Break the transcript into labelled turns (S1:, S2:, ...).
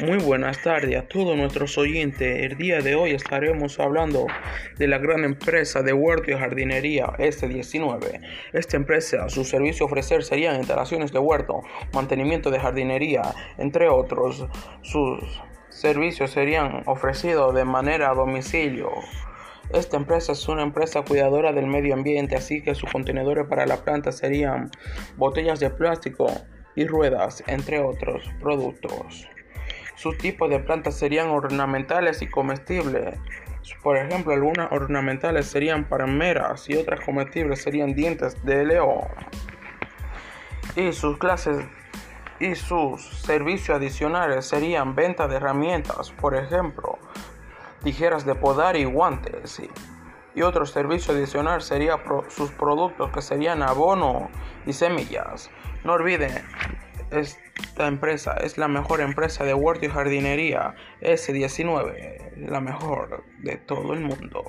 S1: Muy buenas tardes a todos nuestros oyentes. El día de hoy estaremos hablando de la gran empresa de huerto y jardinería S19. Esta empresa, su servicio ofrecer serían instalaciones de huerto, mantenimiento de jardinería, entre otros. Sus servicios serían ofrecidos de manera a domicilio. Esta empresa es una empresa cuidadora del medio ambiente, así que sus contenedores para la planta serían botellas de plástico y ruedas, entre otros productos. Sus tipos de plantas serían ornamentales y comestibles. Por ejemplo, algunas ornamentales serían palmeras y otras comestibles serían dientes de león. Y sus clases y sus servicios adicionales serían venta de herramientas, por ejemplo, tijeras de podar y guantes. Y, otro servicio adicional serían sus productos que serían abono y semillas. No olviden esta empresa es la mejor empresa de huerto y jardinería S19, la mejor de todo el mundo.